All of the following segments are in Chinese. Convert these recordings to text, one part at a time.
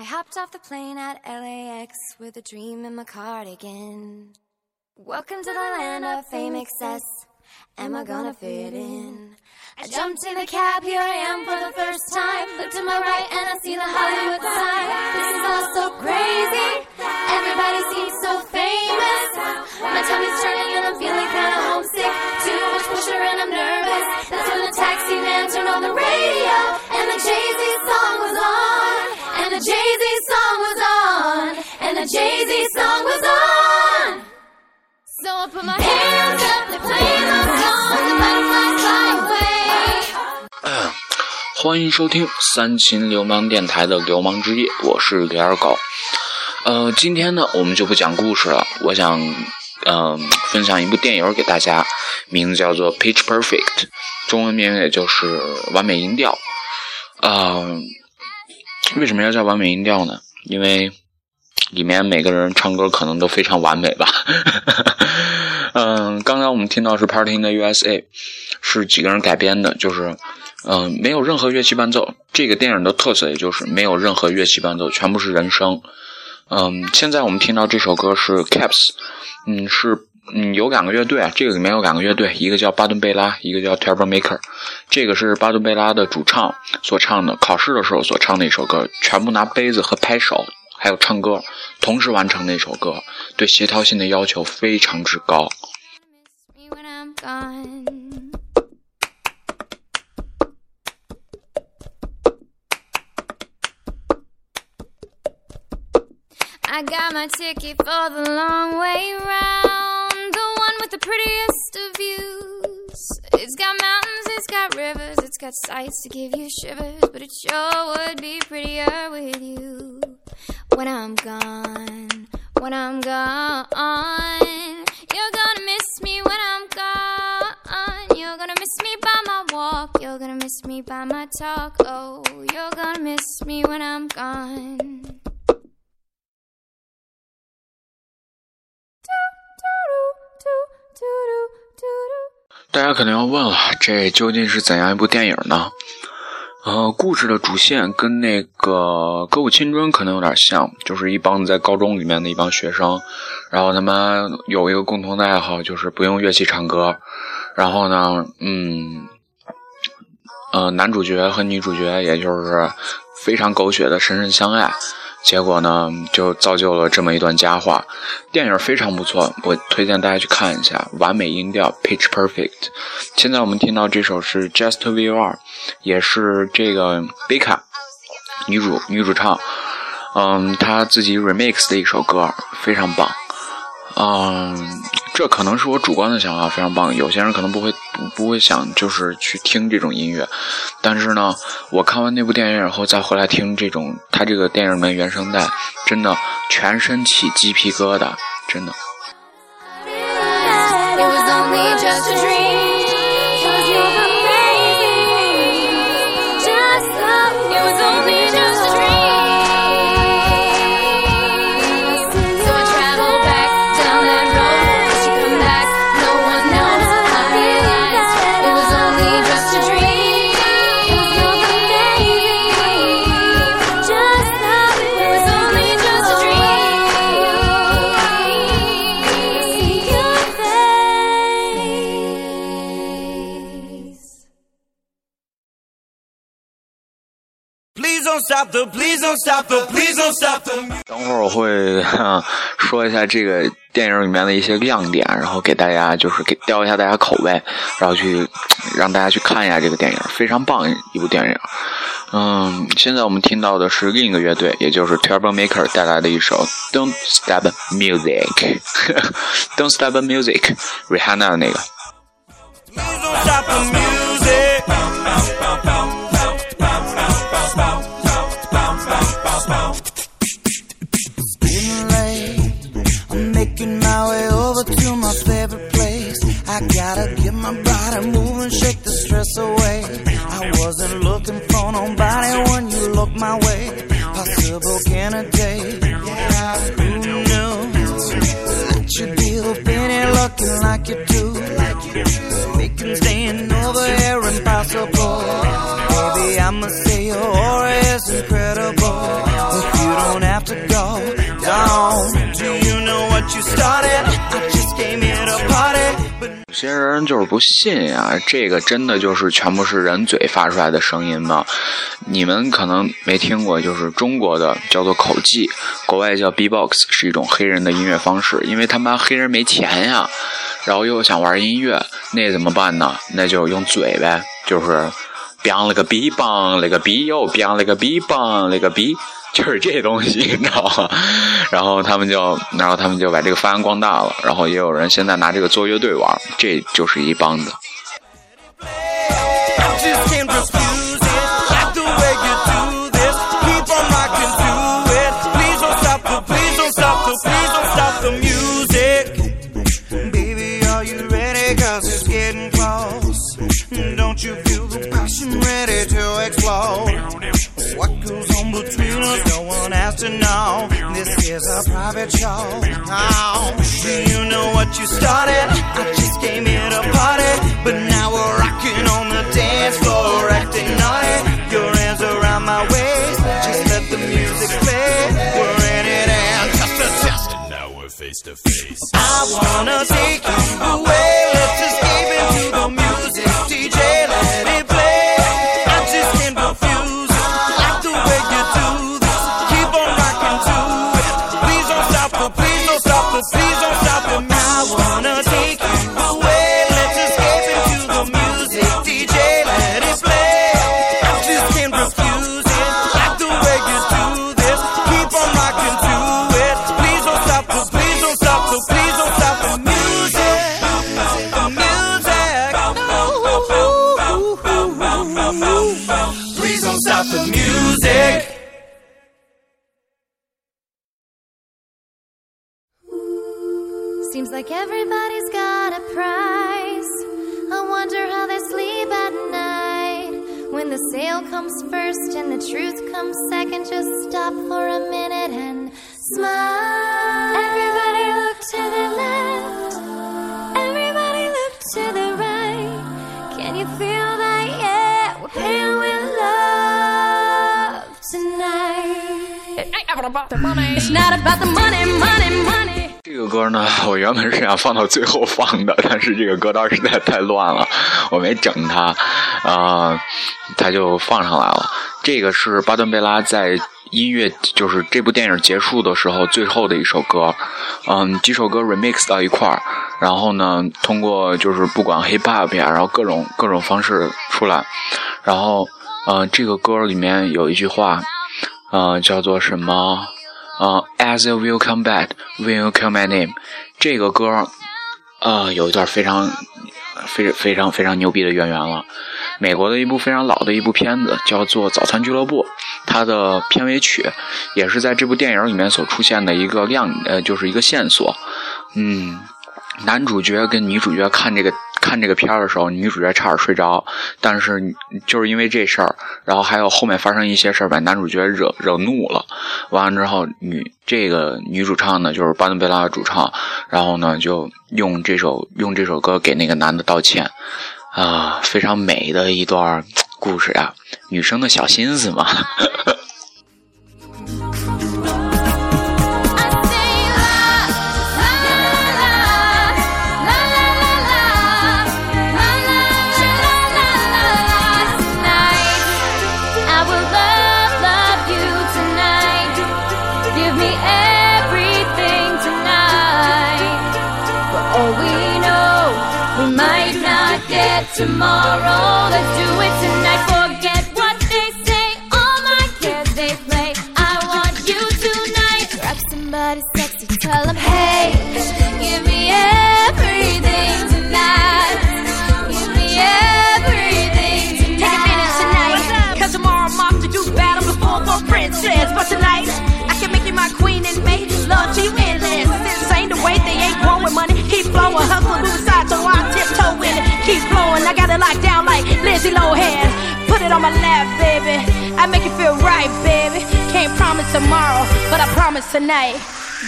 I hopped off the plane at LAX with a dream in my cardigan. Welcome to the land of fame excess. Am I gonna fit in? I jumped in a cab, here I am for the first time. Look to my right and I see the Hollywood sign. This is all so crazy. Everybody seems so famous. My tummy's turning and I'm feeling kinda homesick. Too much pressure and I'm nervous. That's when the taxi man turned on the radio And the Jay-Z song was on. And the Jay-Z song was on. So I put my hands up, they play my song, the butterflies fly away. 欢迎收听三秦流氓电台的流氓之夜，我是李二狗。呃，今天呢，我们就不讲故事了，我想，嗯、分享一部电影给大家，名字叫做《Pitch Perfect》，中文名也就是《完美音调》。啊、为什么要叫完美音调呢？因为里面每个人唱歌可能都非常完美吧。嗯，刚才我们听到是《Party in the USA》，是几个人改编的，就是嗯、没有任何乐器伴奏。这个电影的特色也就是没有任何乐器伴奏，全部是人声。嗯，现在我们听到这首歌是 Caps，嗯，是嗯有两个乐队啊，这个里面有两个乐队，一个叫巴顿贝拉，一个叫 Turbo Maker。这个是巴顿贝拉的主唱所唱的，考试的时候所唱的一首歌，全部拿杯子和拍手还有唱歌同时完成的一首歌，对协调性的要求非常之高。I got my ticket for the long way round, prettiest of views. It's got mountains, it's got rivers, it's got sights to give you shivers, but it sure would be prettier with you when I'm gone. When I'm gone, you're gonna miss me when I'm gone. You're gonna miss me by my walk. You're gonna miss me by my talk. Oh, you're gonna miss me when I'm gone. Do-do-do-do-do-do-do. 大家可能要问了，这究竟是怎样一部电影呢？呃，故事的主线跟那个《歌舞青春》可能有点像，就是一帮子在高中里面的一帮学生，然后他们有一个共同的爱好，就是不用乐器唱歌。然后呢，嗯，呃，男主角和女主角也就是非常狗血的深深相爱。结果呢，就造就了这么一段佳话。电影非常不错，我推荐大家去看一下。完美音调，Pitch Perfect。现在我们听到这首是 Just We Are 也是这个贝卡女主女主唱，嗯，她自己 remix 的一首歌，非常棒。嗯，这可能是我主观的想法，非常棒。有些人可能不会不会想就是去听这种音乐，但是呢，我看完那部电影以后再回来听这种他这个电影的原声带，真的全身起鸡皮疙瘩，真的。Stop the, please don't stop the, please don't stop the. 等会儿我会、哈说一下这个电影里面的一些亮点，然后给大家就是给吊一下大家口味，然后去让大家去看一下这个电影，非常棒一部电影。嗯，现在我们听到的是另一个乐队，也就是 Turbo Maker 带来的一首 Don't Stop Music，Don't Stop Music，Rihanna 的那个。I gotta get my body moving, shake the stress away. I wasn't looking for nobody when you looked my way. Possible candidate. Yeah, who knew that you'd be the penny looking like you do? Making staying over here impossible. Baby, I'ma say your aura is incredible. If you came here to party. But 有些人就是不信呀、这个真的就是全部是人嘴发出来的声音吗？你们可能没听过，就是中国的叫做口技，国外叫 B-box，是一种黑人的音乐方式。因为他妈黑人没钱呀，然后又想玩音乐，那怎么办呢？那就用嘴呗，就是 biang 了个 b 棒了个 b 又 biang 了个 b 棒了个 b。就是这东西，你知道吗？然后他们就，然后他们就把这个发扬光大了。然后也有人现在拿这个做乐队玩，这就是一帮子。What goes on between us, no one has to know. This is a private show. Oh, do you know what you started? I just came here to party, but now we're rocking on the dance floor, acting naughty. Your hands around my waist, just let the music play. We're in it and just a test, and now we're face to face. I wanna take you away, let's just. It's not about the money, money, money. 这个歌呢，我原本是想放到最后放的，但是这个歌单实在太乱了，我没整它，啊、它就放上来了。这个是巴顿贝拉在音乐，就是这部电影结束的时候最后的一首歌，嗯，几首歌 remix 到一块儿，然后呢，通过就是不管 hip hop 呀，然后各种各种方式出来，然后，呃，这个歌里面有一句话，呃，叫做什么？呃，As you will come back, when you call my name，这个歌，呃，有一段非常、非非常非常牛逼的渊源了。美国的一部非常老的一部片子叫做《早餐俱乐部》，它的片尾曲也是在这部电影里面所出现的一个亮，呃，就是一个线索。嗯，男主角跟女主角看这个看这个片儿的时候，女主角差点睡着，但是就是因为这事儿，然后还有后面发生一些事儿，把男主角惹惹怒了。完了之后，女这个女主唱呢，就是巴顿贝拉的主唱，然后呢就用这首用这首歌给那个男的道歉，啊、非常美的一段故事呀、女生的小心思嘛。flowing, I got it locked down like Lindsay Lohan. Put it on my lap, baby. I make you feel right, baby. Can't promise tomorrow, but I promise tonight.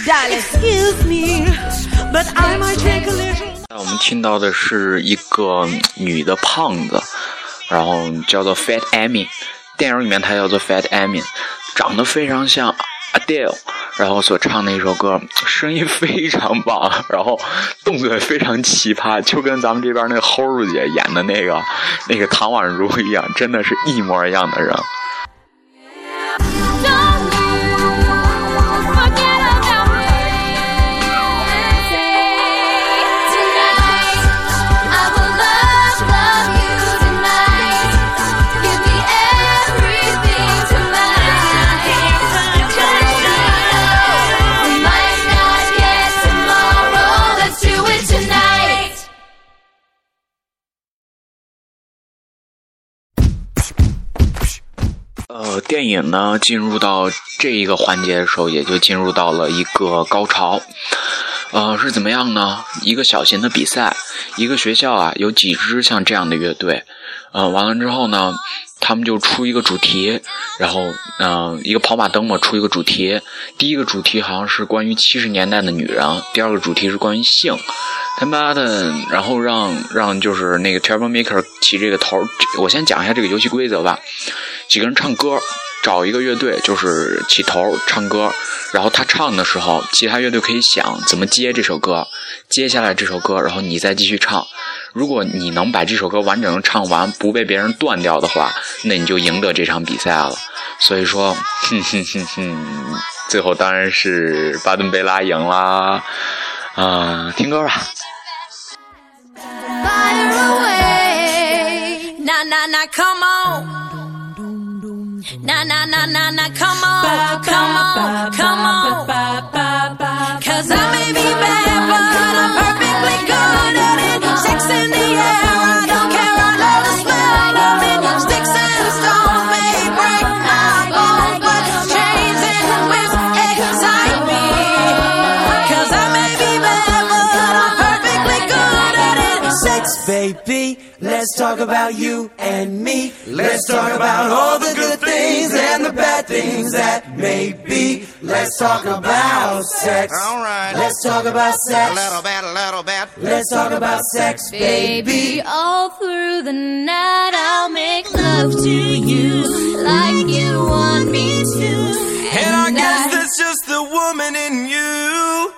Darling. Excuse me, but I might take a little. 那我们听到的是一个女的胖子，然后叫做 Fat Amy，电影里面她叫做 Fat Amy，长得非常像 Adele，然后所唱的一首歌，声音非常棒，然后动作也非常奇葩，就跟咱们这边那个齁儿姐演的那个那个唐宛如一样，真的是一模一样的人。电影呢进入到这一个环节的时候，也就进入到了一个高潮。呃，是怎么样呢？一个小型的比赛，一个学校啊有几支像这样的乐队，呃，完了之后呢，他们就出一个主题，然后嗯、一个跑马灯嘛，出一个主题。第一个主题好像是关于七十年代的女人，第二个主题是关于性。他妈的，然后让让就是那个 Troublemaker 起这个头，我先讲一下这个游戏规则吧。几个人唱歌，找一个乐队就是起头唱歌，然后他唱的时候，其他乐队可以想怎么接这首歌，接下来这首歌，然后你再继续唱。如果你能把这首歌完整的唱完，不被别人断掉的话，那你就赢得这场比赛了。所以说，哼哼哼哼，最后当然是巴顿贝拉赢啦。啊、听歌吧。Fire way na na na come on. Nah, nah, nah, nah, nah, come on, come on, come on. Cause I may be bad, but I'm perfectly good at it. Sex in the air, I don't care, I love the smell of it. Sticks and stones may break my bones, but chains and whips excite me. Cause I may be bad, but I'm perfectly good at it. Sex, baby. Let's talk about you and me. Let's talk about all the good things and the bad things that may be. Let's talk about sex. All right. Let's talk about sex. A sex. little bit, a little bit. Let's talk about sex, baby. Baby, all through the night I'll make love to you like you want me to. And I guess that's just the woman in you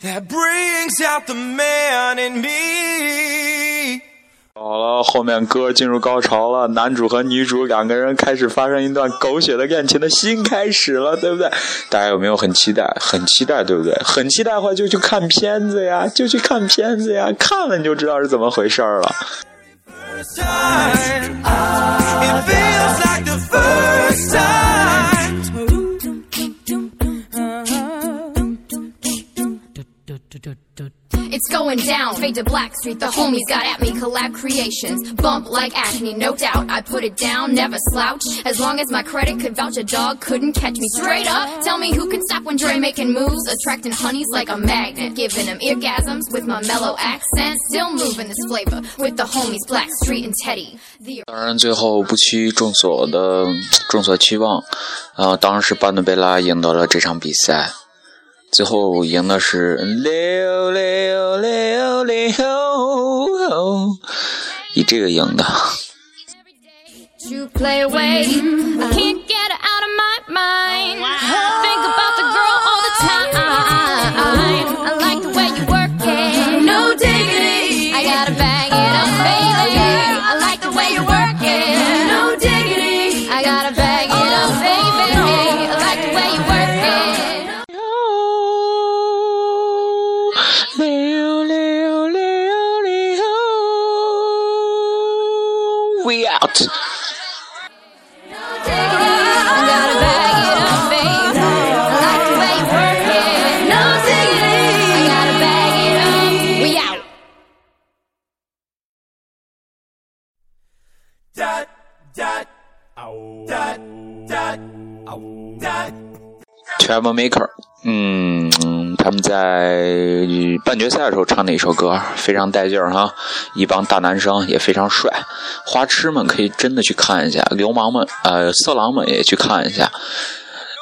that brings out the man in me. 好了，后面歌进入高潮了，男主和女主两个人开始发生一段狗血的恋情的新开始了，对不对？大家有没有很期待？很期待，对不对？很期待的话就去看片子呀，就去看片子呀，看了你就知道是怎么回事了。It feels like the first time. It's going down, fade to Black Street. The homies got at me, collab creations. Bump like acne, no doubt. I put it down, never slouch. As long as my credit could vouch, a dog couldn't catch me straight up. Tell me who can stop when Dre making moves, attracting honeys like a magnet, giving them orgasms with my mellow accent. Still moving this flavor with the homies Black Street and Teddy. The 当然，最后不屈众所的众所期望，呃，当然是巴顿贝拉赢得了这场比赛。 最后赢的是六六六六，以这个赢的。We out. Dot, dot, dot, dot, dot. Travel Maker，嗯，hmm. 他们在半决赛的时候唱的一首歌，非常带劲儿哈，一帮大男生也非常帅，花痴们可以真的去看一下，流氓们呃色狼们也去看一下，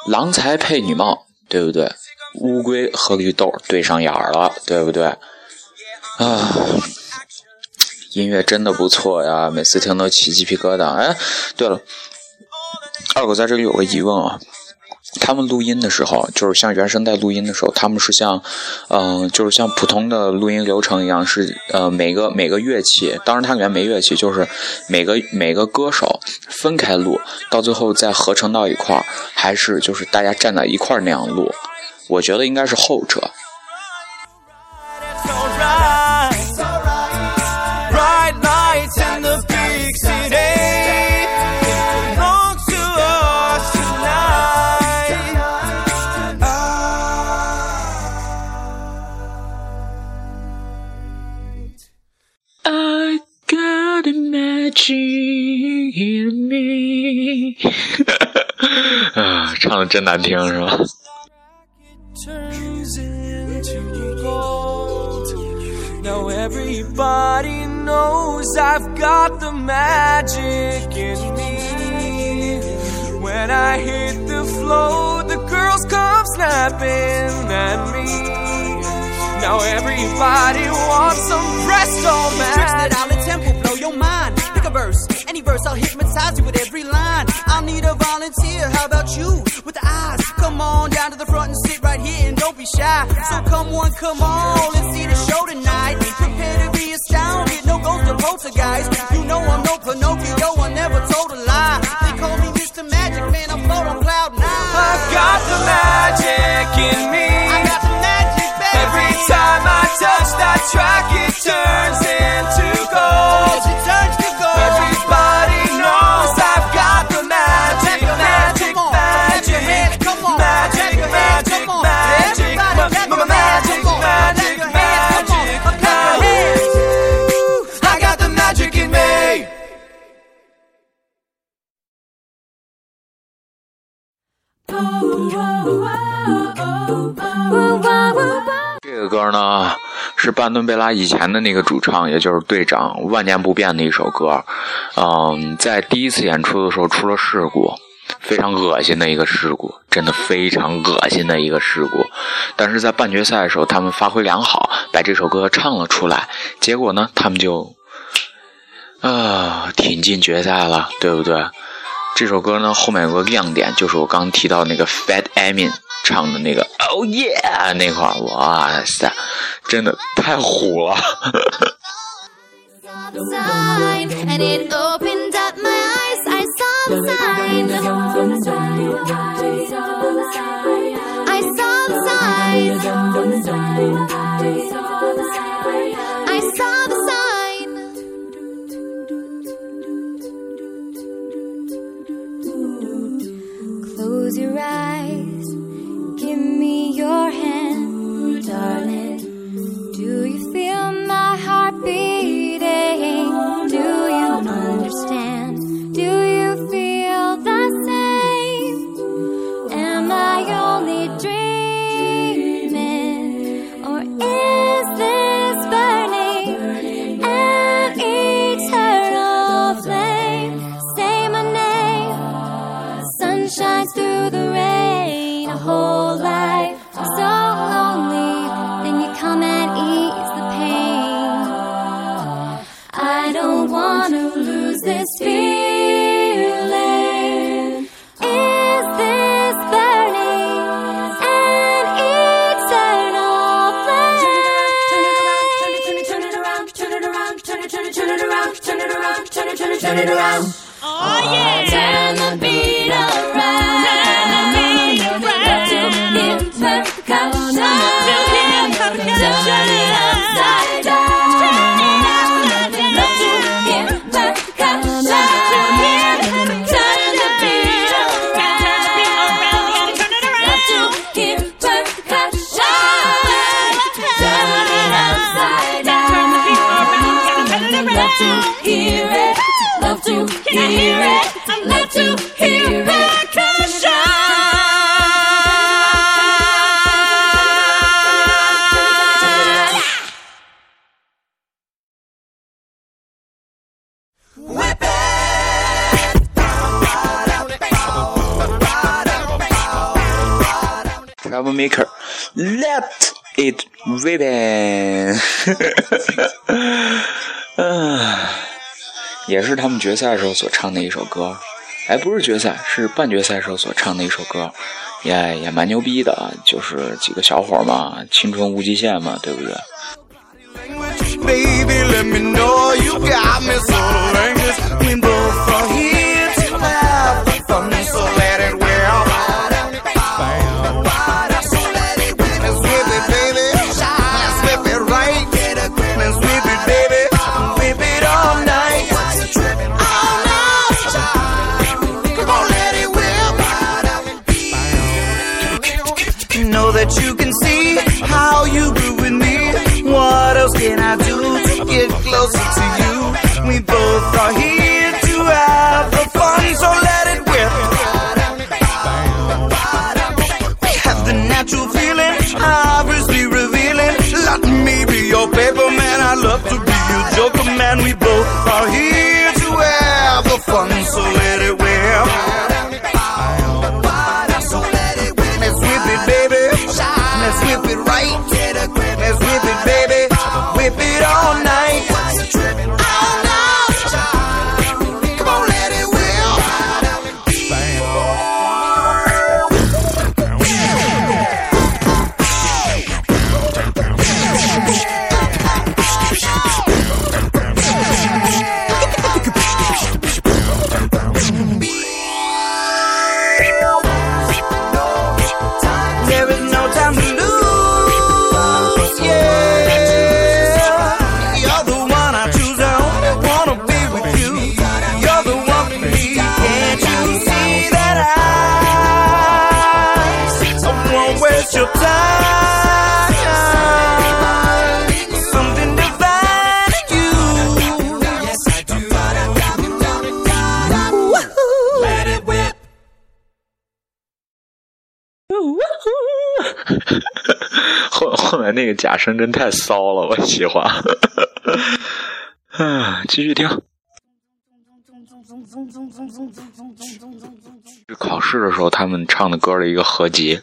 郎才配女貌，对不对？乌龟和绿豆对上眼儿了，对不对？啊，音乐真的不错呀，每次听都起鸡皮疙瘩。哎，对了，二狗在这里有个疑问啊。他们录音的时候，就是像原声带录音的时候，他们是像，嗯、就是像普通的录音流程一样，是呃每个每个乐器，当然它里面没乐器，就是每个每个歌手分开录，到最后再合成到一块儿，还是就是大家站在一块儿那样录。我觉得应该是后者。magic in me 啊，唱的真难听是吧？ turns into gold. Now everybody knows I've got the magic in me. When I hit the floor, the girls come snapping at me. Now everybody wants some presto Tricks that magic. I'll tempo blow your mind. A verse, any verse, I'll hypnotize you with every line. I'll need a volunteer. How about you with the eyes? Come on down to the front and sit right here and don't be shy. So come on, come on, let's see the show tonight. Prepare to be astounded. No ghost or poltergeist. You know I'm no Pinocchio. I never told a lie. They call me Mr. Magic Man. I'm float on cloud nine. I've got the magic in me. I got the magic, baby. Every time I touch that track, it turns into 这个歌呢是半吨贝拉以前的那个主唱，也就是队长万年不变的一首歌。嗯，在第一次演出的时候出了事故，非常恶心的一个事故，真的非常恶心的一个事故。但是在半决赛的时候，他们发挥良好，把这首歌唱了出来。结果呢，他们就啊挺进决赛了，对不对？这首歌呢后面有个亮点，就是我刚提到那个 Fat Amy 唱的那个 Oh Yeah 那块儿，哇塞，真的太虎了。your eyes. Turn it, turn it, turn it around. Oh yeah! Turn the beat around. Love to hear percussion. Turn it upside double maker let it rain 哈哈哈哈哈也是他们决赛的时候所唱的一首歌。哎不是决赛是半决赛时候所唱的一首歌。也也蛮牛逼的啊就是几个小伙嘛青春无极限嘛对不对？Else can I do to get closer to you? We both are here to have the fun, so let it whip. 那个假声真太骚了，我喜欢。啊，继续听。是考试的时候他们唱的歌的一个合集。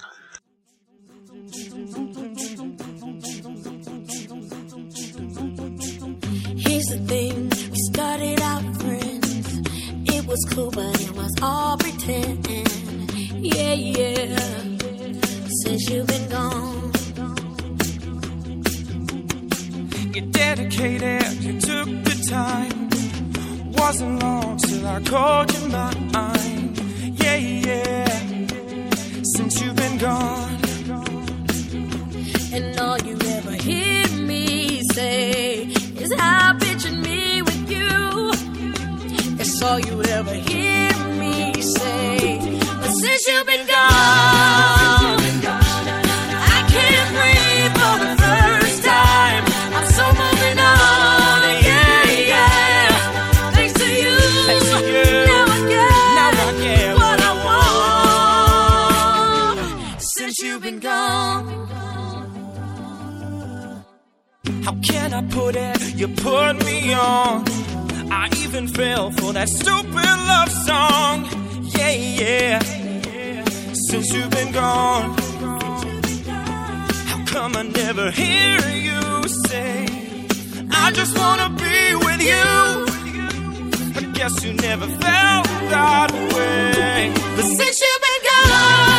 You're dedicated, you took the time. Wasn't long till I called you mine. Yeah, yeah. Since you've been gone, and all you ever hear me say is how pictured me with you. That's all you ever hear me say. But since you've been gone, how can I put it? You put me on. I even fell for that stupid love song. Yeah, yeah. Since you've been gone, how come I never hear you say, I just wanna be with you? I guess you never felt that way. But since you've been gone,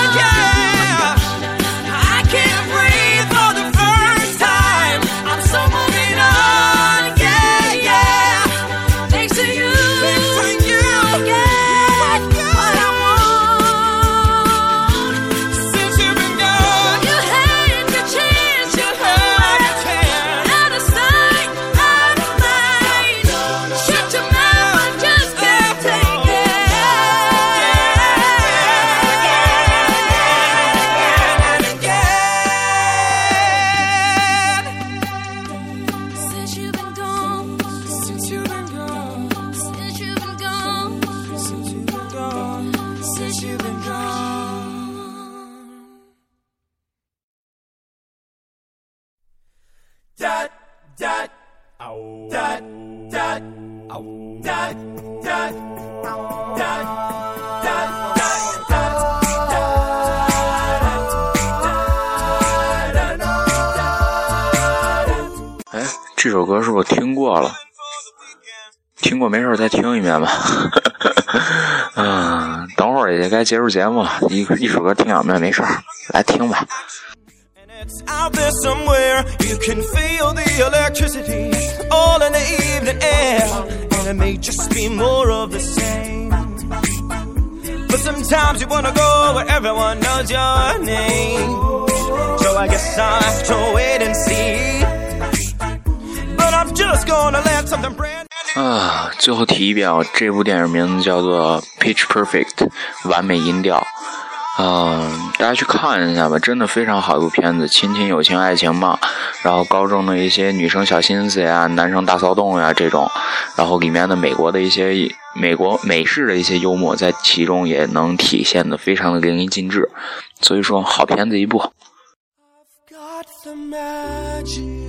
哎，这首歌是不是听过了？听过没事再听一遍吧。嗯，等会儿也该结束节目了，一一首歌听两遍没事儿，来听吧。It's out there somewhere. You can feel the electricity all in the evening air. And it may just be more of the same. But sometimes you wanna go where everyone knows your name. So I guess I'll have to wait and see. But I'm just gonna let something brand new. 啊，最后提一遍啊，这部电影名字叫做《Pitch Perfect》，完美音调。嗯、大家去看一下吧，真的非常好一部片子，亲情、友情、爱情嘛，然后高中的一些女生小心思呀，男生大骚动呀这种，然后里面的美国的一些美国美式的一些幽默在其中也能体现的非常的淋漓尽致，所以说好片子一部。I've got the magic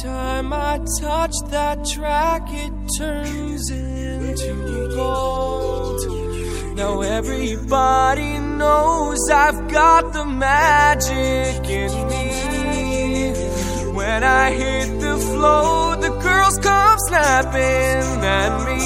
time I touch that track, it turns into gold. Now everybody knows I've got the magic in me. When I hit the floor, the girls come snapping at me.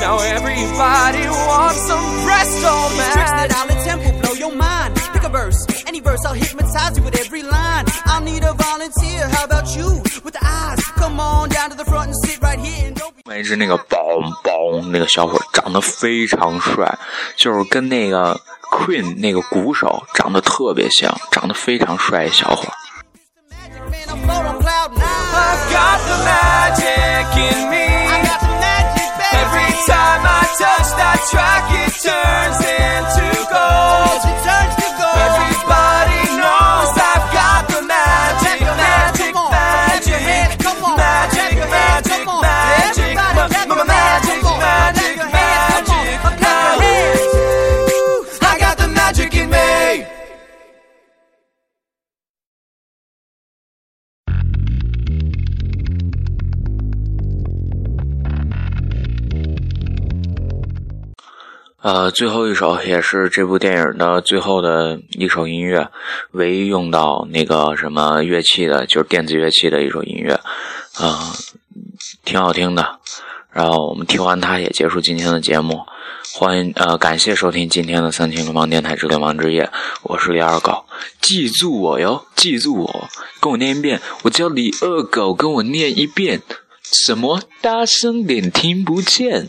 Now everybody wants some presto These tricks that I'll attempt will blow your mind. Pick a verse, any verse, I'll hypnotize you with every line. I'll need a volunteer. How about you with the eyes? Come on down to the front and sit right here and don't be. 一只那个宝宝那个小伙儿长得非常帅，就是跟那个 Queen 那个鼓手长得特别像，长得非常帅一小伙.呃，最后一首也是这部电影的最后的一首音乐，唯一用到那个什么乐器的，就是电子乐器的一首音乐，啊、挺好听的。然后我们听完它也结束今天的节目，欢迎呃感谢收听今天的三秦流氓电台之流氓之夜，我是李二狗，记住我哟，记住我，跟我念一遍，我叫李二狗，跟我念一遍，什么？大声点，听不见。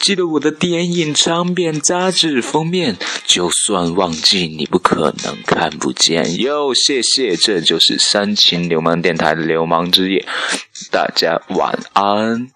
记得我的电影唱片杂志封面，就算忘记，你不可能看不见。哟，谢谢，这就是三秦流氓电台的流氓之夜，大家晚安。